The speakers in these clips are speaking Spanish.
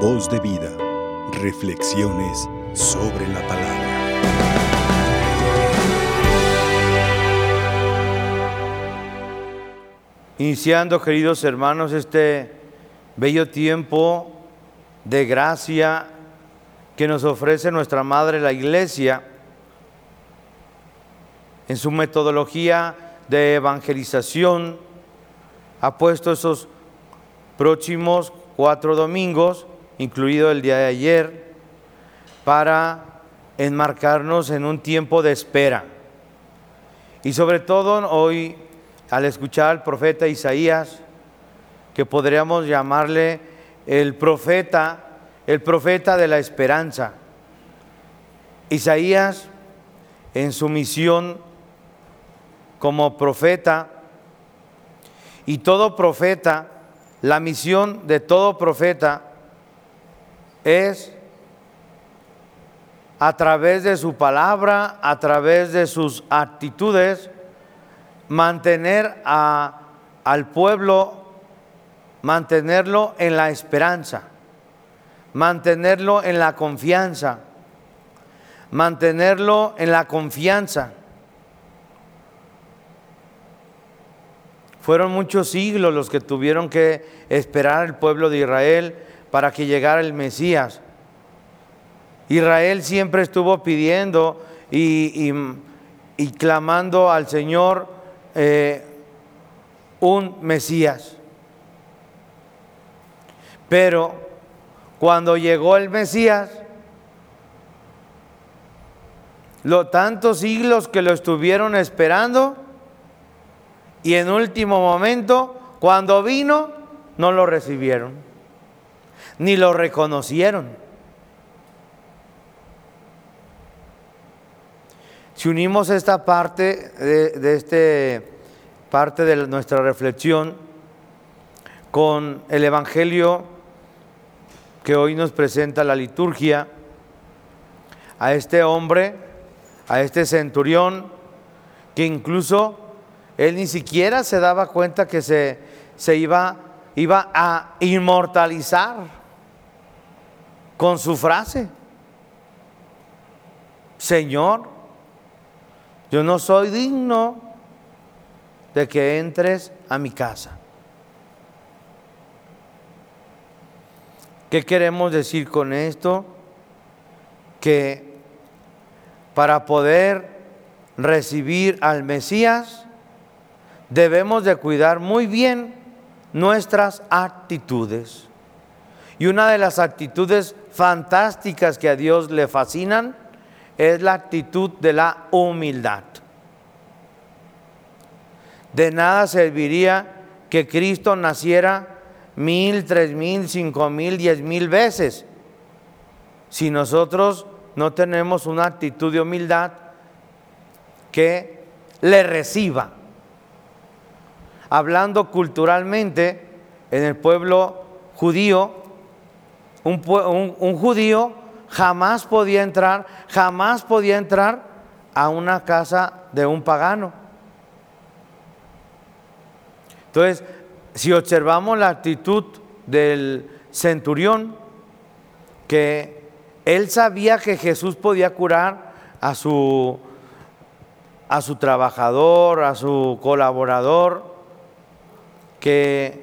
Voz de vida. Reflexiones sobre la palabra. Iniciando, queridos hermanos, este bello tiempo de gracia que nos ofrece nuestra Madre la Iglesia en su metodología de evangelización, ha puesto esos próximos cuatro domingos, incluido el día de ayer, para enmarcarnos en un tiempo de espera. Y sobre todo hoy, al escuchar al profeta Isaías, que podríamos llamarle el profeta, el profeta de la esperanza. Isaías, en su misión como profeta, y todo profeta, la misión de todo profeta es a través de su palabra, a través de sus actitudes, mantener a, al pueblo, mantenerlo en la esperanza, mantenerlo en la confianza, mantenerlo en la confianza. Fueron muchos siglos los que tuvieron que esperar el pueblo de Israel para que llegara el Mesías. Israel siempre estuvo pidiendo y, clamando al Señor eh, un Mesías. Pero cuando llegó el Mesías, los tantos siglos que lo estuvieron esperando, y en último momento, cuando vino, no lo recibieron, ni lo reconocieron. Si unimos esta parte de, de este parte de nuestra reflexión con el Evangelio que hoy nos presenta la liturgia, a este hombre, a este centurión, que incluso él ni siquiera se daba cuenta que se, se iba, iba a inmortalizar con su frase. Señor, yo no soy digno de que entres a mi casa. ¿Qué queremos decir con esto? Que para poder recibir al Mesías, debemos de cuidar muy bien nuestras actitudes. Y una de las actitudes fantásticas que a Dios le fascinan es la actitud de la humildad. De nada serviría que Cristo naciera mil, tres mil, cinco mil, diez mil veces si nosotros no tenemos una actitud de humildad que le reciba hablando culturalmente, en el pueblo judío, un, judío jamás podía entrar, jamás podía entrar a una casa de un pagano. Entonces, si observamos la actitud del centurión, que él sabía que Jesús podía curar a su, a su trabajador, a su colaborador, que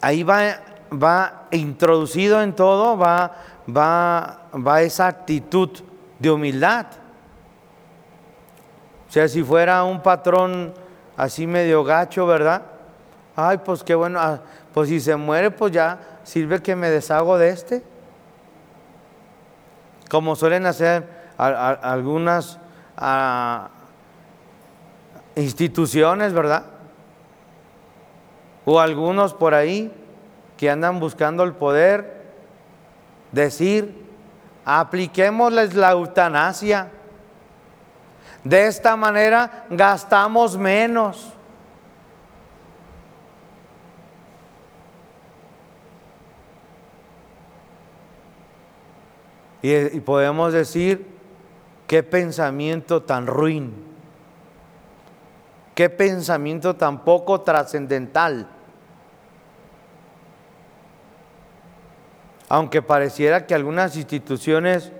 ahí va, va introducido en todo, va, va, va esa actitud de humildad. O sea, si fuera un patrón así medio gacho, ¿verdad? Ay, pues qué bueno, ah, pues si se muere, pues ya sirve que me deshago de este. Como suelen hacer algunas ah, instituciones, ¿verdad? O algunos por ahí que andan buscando el poder, decir, apliquémosles la eutanasia. De esta manera gastamos menos. Y, y, podemos decir, qué pensamiento tan ruin, qué pensamiento tan poco trascendental. Aunque pareciera que algunas instituciones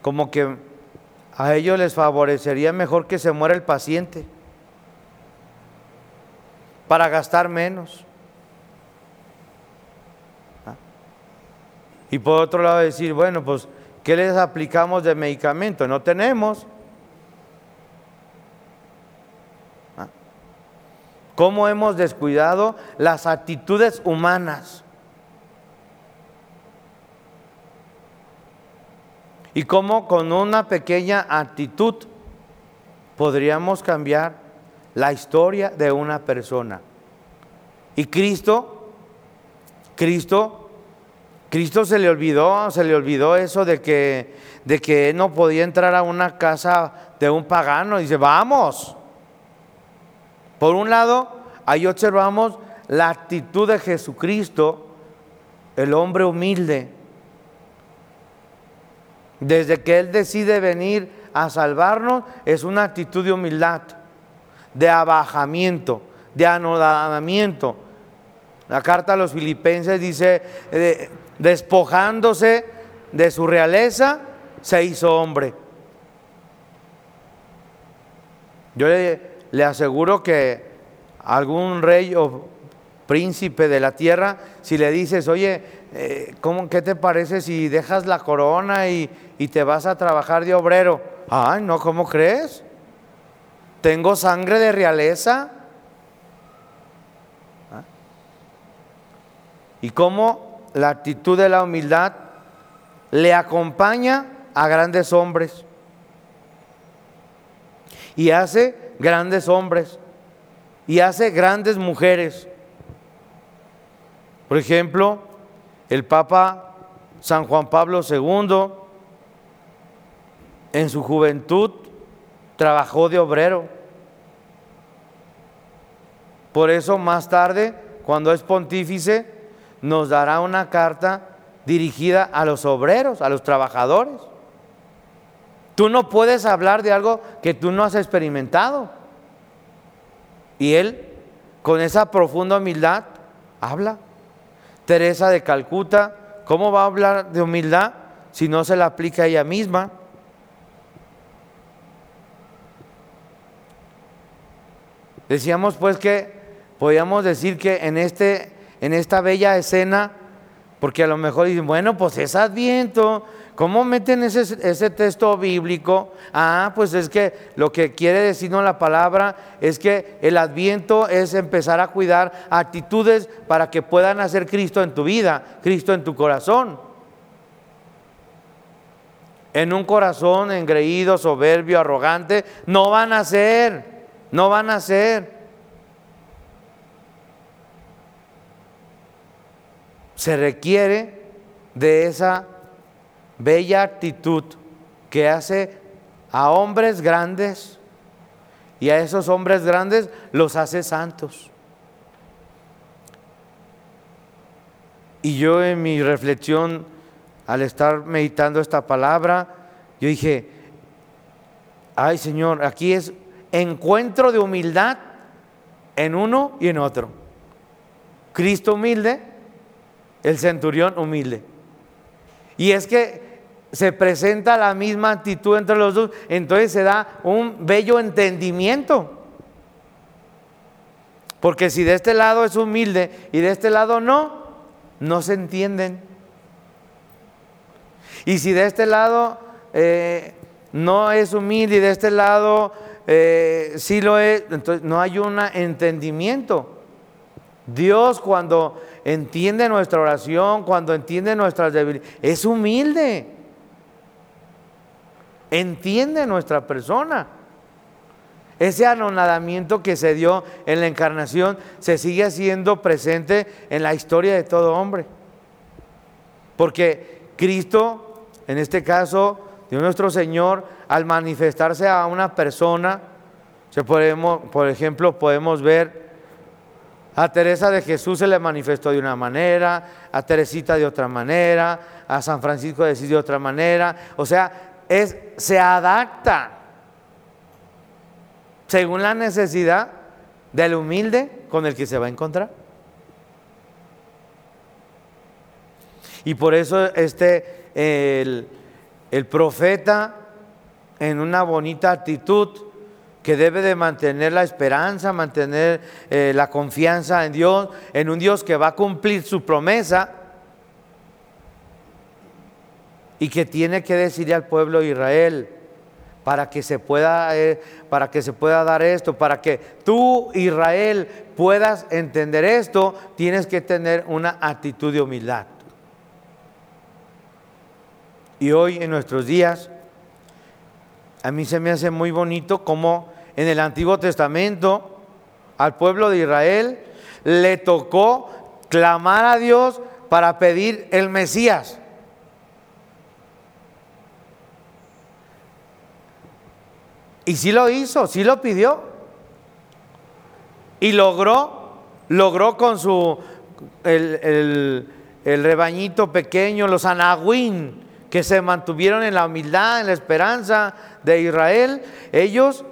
como que a ellos les favorecería mejor que se muera el paciente para gastar menos. ¿Ah? Y por otro lado decir, bueno, pues, ¿qué les aplicamos de medicamento? No tenemos. ¿Ah? ¿Cómo hemos descuidado las actitudes humanas? Y cómo con una pequeña actitud podríamos cambiar la historia de una persona. Y Cristo, Cristo, Cristo se le olvidó, se le olvidó eso de que, de que no podía entrar a una casa de un pagano. Dice, vamos. Por un lado, ahí observamos la actitud de Jesucristo, el hombre humilde desde que Él decide venir a salvarnos, es una actitud de humildad, de abajamiento, de anodamiento. La carta a los filipenses dice, despojándose de su realeza, se hizo hombre. Yo le aseguro que algún rey o príncipe de la tierra, si le dices, oye, eh, ¿cómo, ¿qué te parece si dejas la corona y, y te vas a trabajar de obrero? Ay, no, ¿cómo crees? Tengo sangre de realeza. ¿Ah? Y cómo la actitud de la humildad le acompaña a grandes hombres. Y hace grandes hombres. Y hace grandes mujeres. Por ejemplo, el Papa San Juan Pablo II en su juventud trabajó de obrero. Por eso más tarde, cuando es pontífice, nos dará una carta dirigida a los obreros, a los trabajadores. Tú no puedes hablar de algo que tú no has experimentado. Y él, con esa profunda humildad, habla. Teresa de Calcuta, ¿cómo va a hablar de humildad si no se la aplica a ella misma? Decíamos pues que podíamos decir que en, este, en esta bella escena, porque a lo mejor dicen, bueno, pues es adviento, ¿Cómo meten ese, texto bíblico? Ah, pues es que lo que quiere decirnos la palabra es que el adviento es empezar a cuidar actitudes para que puedan hacer Cristo en tu vida, Cristo en tu corazón. En un corazón engreído, soberbio, arrogante, no van a ser, no van a ser. Se requiere de esa bella actitud que hace a hombres grandes y a esos hombres grandes los hace santos. Y yo en mi reflexión, al estar meditando esta palabra, yo dije, ay Señor, aquí es encuentro de humildad en uno y en otro. Cristo humilde, el centurión humilde. Y es que se presenta la misma actitud entre los dos, entonces se da un bello entendimiento. Porque si de este lado es humilde y de este lado no, no se entienden. Y si de este lado eh, no es humilde y de este lado eh, sí lo es, entonces no hay un entendimiento. Dios cuando entiende nuestra oración, cuando entiende nuestras debilidades, es humilde entiende nuestra persona. Ese anonadamiento que se dio en la encarnación se sigue haciendo presente en la historia de todo hombre. Porque Cristo, en este caso, Dios nuestro Señor, al manifestarse a una persona, se podemos, por ejemplo, podemos ver a Teresa de Jesús se le manifestó de una manera, a Teresita de otra manera, a San Francisco de de otra manera. O sea, se adapta según la necesidad del humilde con el que se va a encontrar. Y por eso este, el, el profeta en una bonita actitud que debe de mantener la esperanza, mantener eh, la confianza en Dios, en un Dios que va a cumplir su promesa y que tiene que decirle al pueblo de Israel para que se pueda eh, para que se pueda dar esto, para que tú Israel puedas entender esto, tienes que tener una actitud de humildad. Y hoy en nuestros días a mí se me hace muy bonito como en el Antiguo Testamento al pueblo de Israel le tocó clamar a Dios para pedir el Mesías. Y sí lo hizo, sí lo pidió. Y logró, logró con su, el, rebañito pequeño, los anahuín, que se mantuvieron en la humildad, en la esperanza de Israel, ellos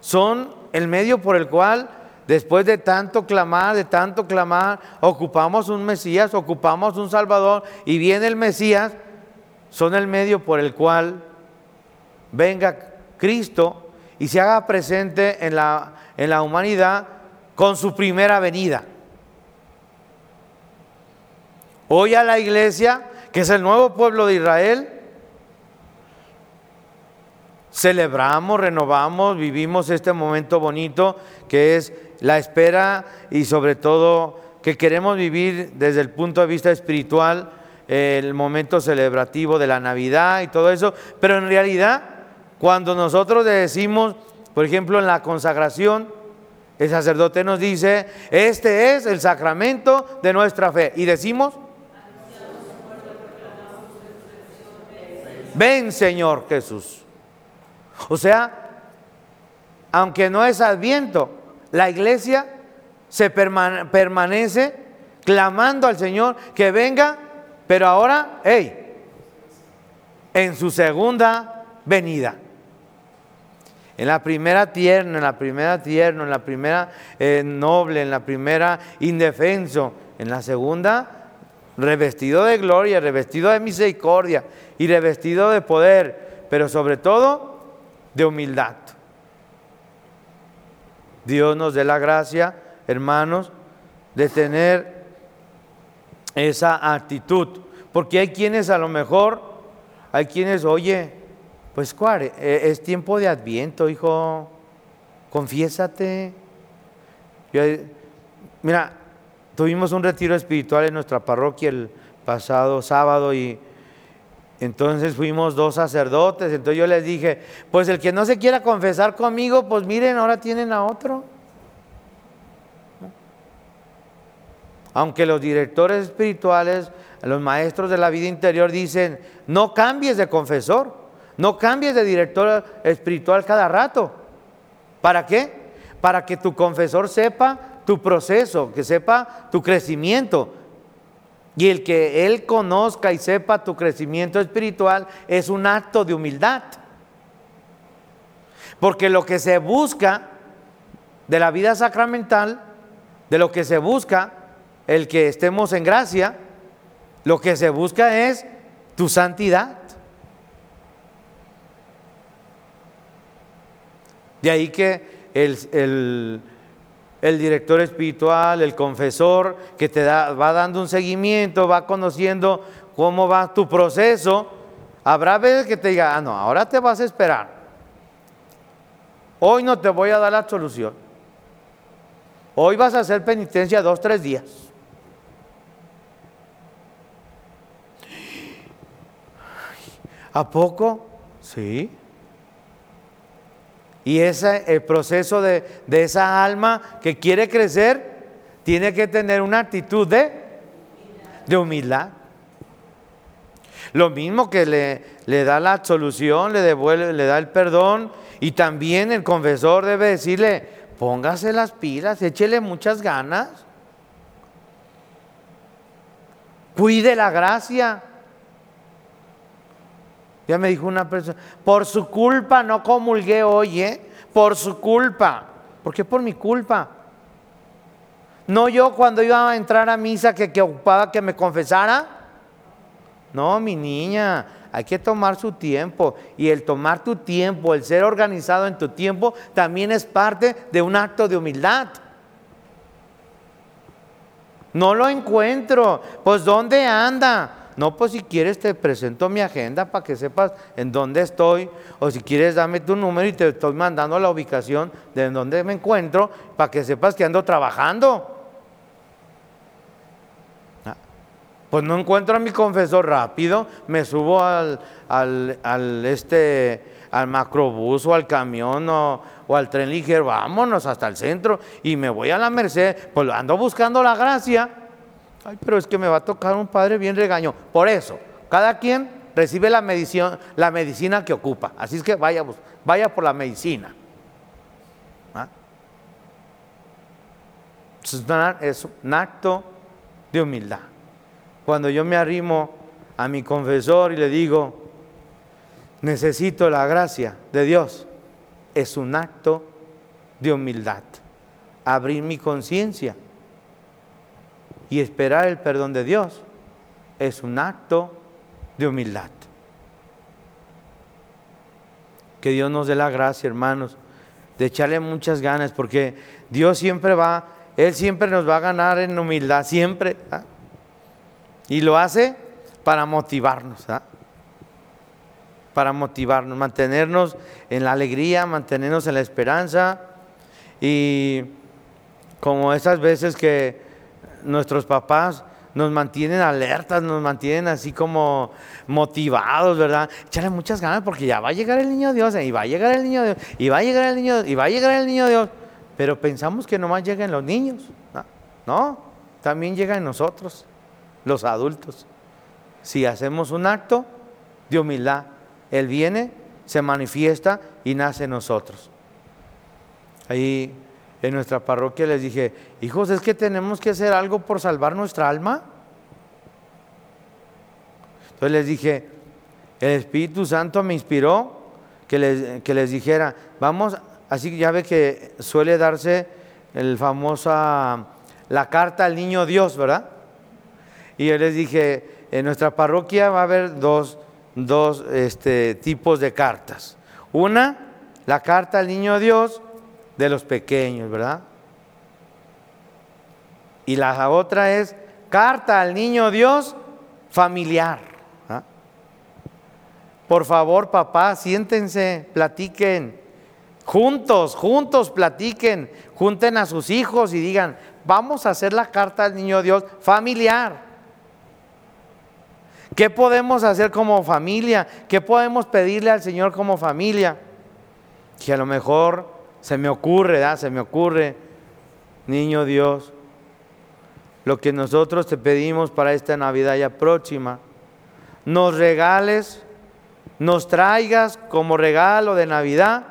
son el medio por el cual, después de tanto clamar, de tanto clamar, ocupamos un Mesías, ocupamos un Salvador y viene el Mesías, son el medio por el cual venga Cristo y se haga presente en la, en la humanidad con su primera venida. Hoy a la iglesia, que es el nuevo pueblo de Israel, celebramos, renovamos, vivimos este momento bonito que es la espera y sobre todo que queremos vivir desde el punto de vista espiritual el momento celebrativo de la Navidad y todo eso, pero en realidad cuando nosotros decimos, por ejemplo, en la consagración, el sacerdote nos dice, este es el sacramento de nuestra fe. Y decimos, ven Señor Jesús. O sea, aunque no es adviento, la iglesia se permanece clamando al Señor que venga, pero ahora, hey, en su segunda venida. En la primera tierna, en la primera tierno, en la primera eh, noble, en la primera indefenso, en la segunda revestido de gloria, revestido de misericordia y revestido de poder, pero sobre todo de humildad. Dios nos dé la gracia, hermanos, de tener esa actitud. Porque hay quienes a lo mejor, hay quienes, oye, pues cuál, e, es tiempo de adviento, hijo, confiésate. mira, tuvimos un retiro espiritual en nuestra parroquia el pasado sábado y entonces fuimos dos sacerdotes, entonces yo les dije, pues el que no se quiera confesar conmigo, pues miren, ahora tienen a otro. Aunque los directores espirituales, los maestros de la vida interior dicen, no cambies de confesor, no cambies de director espiritual cada rato. ¿Para qué? Para que tu confesor sepa tu proceso, que sepa tu crecimiento, y el que Él conozca y sepa tu crecimiento espiritual es un acto de humildad. Porque lo que se busca de la vida sacramental, de lo que se busca, el que estemos en gracia, lo que se busca es tu santidad. De ahí que el, el director espiritual, el confesor, que te da, va dando un seguimiento, va conociendo cómo va tu proceso. Habrá veces que te diga, ah, no, ahora te vas a esperar. Hoy no te voy a dar la solución. Hoy vas a hacer penitencia dos, tres días. ¿A poco? Sí. Y ese, el proceso de, esa alma que quiere crecer tiene que tener una actitud de, de humildad. Lo mismo que le, le da la solución, le devuelve, le da el perdón y también el confesor debe decirle, póngase las pilas, échele muchas ganas, cuide la gracia. Ya me dijo una persona, por su culpa no comulgué hoy, ¿eh? Por su culpa. ¿Por qué por mi culpa? No yo cuando iba a entrar a misa que, que ocupaba que me confesara. No, mi niña, hay que tomar su tiempo. Y el tomar tu tiempo, el ser organizado en tu tiempo, también es parte de un acto de humildad. No lo encuentro. Pues ¿dónde anda? No, pues si quieres te presento mi agenda para que sepas en dónde estoy. O si quieres dame tu número y te estoy mandando la ubicación de dónde me encuentro para que sepas que ando trabajando. Ah, pues no encuentro a mi confesor rápido, me subo al, al, este, al macrobús o al camión o, o, al tren ligero, vámonos hasta el centro y me voy a la Merced, pues ando buscando la gracia. Ay, pero es que me va a tocar un padre bien regaño. Por eso, cada quien recibe la medicina, la medicina que ocupa. Así es que vaya, vaya por la medicina. ¿Ah? Es un acto de humildad. Cuando yo me arrimo a mi confesor y le digo, necesito la gracia de Dios, es un acto de humildad. Abrir mi conciencia y esperar el perdón de Dios es un acto de humildad. Que Dios nos dé la gracia, hermanos, de echarle muchas ganas, porque Dios siempre va, Él siempre nos va a ganar en humildad, siempre. ¿ah? Y lo hace para motivarnos, ¿ah? para motivarnos, mantenernos en la alegría, mantenernos en la esperanza. Y como esas veces que nuestros papás nos mantienen alertas, nos mantienen así como motivados, ¿verdad? Echarle muchas ganas porque ya va a llegar el niño Dios, y va a llegar el niño Dios, y va a llegar el niño, y va a llegar el niño Dios. Pero pensamos que nomás llegan los niños. No, no también llegan nosotros, los adultos. Si hacemos un acto de humildad, Él viene, se manifiesta y nace en nosotros. Ahí en nuestra parroquia les dije, hijos, es que tenemos que hacer algo por salvar nuestra alma. Entonces les dije, el Espíritu Santo me inspiró que les, que les dijera, vamos, así que ya ve que suele darse el famosa, la carta al niño Dios, ¿verdad? Y yo les dije, en nuestra parroquia va a haber dos, dos este, tipos de cartas. Una, la carta al niño Dios, de los pequeños, ¿verdad? Y la otra es carta al niño Dios familiar. ¿ah? Por favor, papá, siéntense, platiquen. Juntos, juntos platiquen, junten a sus hijos y digan, vamos a hacer la carta al niño Dios familiar. ¿Qué podemos hacer como familia? ¿Qué podemos pedirle al Señor como familia? Que a lo mejor se me ocurre, se me ocurre, niño Dios, lo que nosotros te pedimos para esta Navidad ya próxima, nos regales, nos traigas como regalo de Navidad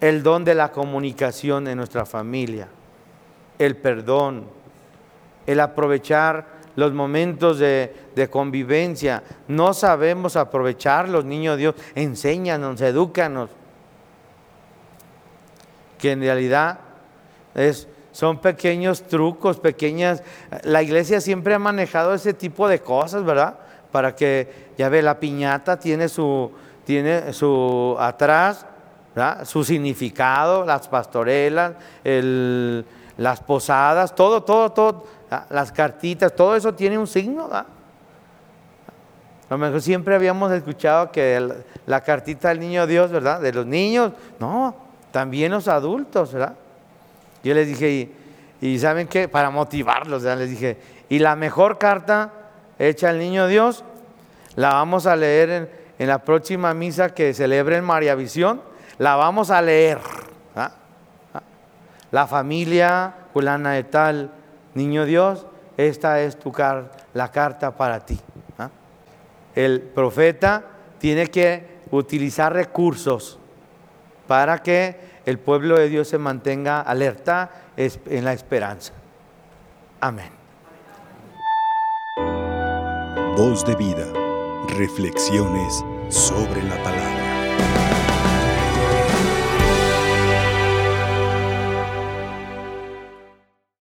el don de la comunicación en nuestra familia, el perdón, el aprovechar los momentos de, de, convivencia. No sabemos aprovecharlos, niño Dios. Enséñanos, edúcanos que en realidad es, son pequeños trucos, pequeñas... La iglesia siempre ha manejado ese tipo de cosas, ¿verdad? Para que, ya ve, la piñata tiene su, tiene su atrás, ¿verdad? su significado, las pastorelas, las posadas, todo, todo, todo, las cartitas, todo eso tiene un signo, ¿verdad? A lo mejor siempre habíamos escuchado que la cartita del niño Dios, ¿verdad? De los niños, no, también los adultos, ¿verdad? Yo les dije, y, ¿saben qué? Para motivarlos, ¿verdad? les dije, y la mejor carta hecha al niño Dios, la vamos a leer en, la próxima misa que celebre en María Visión, la vamos a leer. ¿ah? ¿Ah? La familia fulana de tal, niño Dios, esta es tu la carta para ti. ¿ah? El profeta tiene que utilizar recursos para que el pueblo de Dios se mantenga alerta en la esperanza. Amén. Voz de vida. Reflexiones sobre la palabra.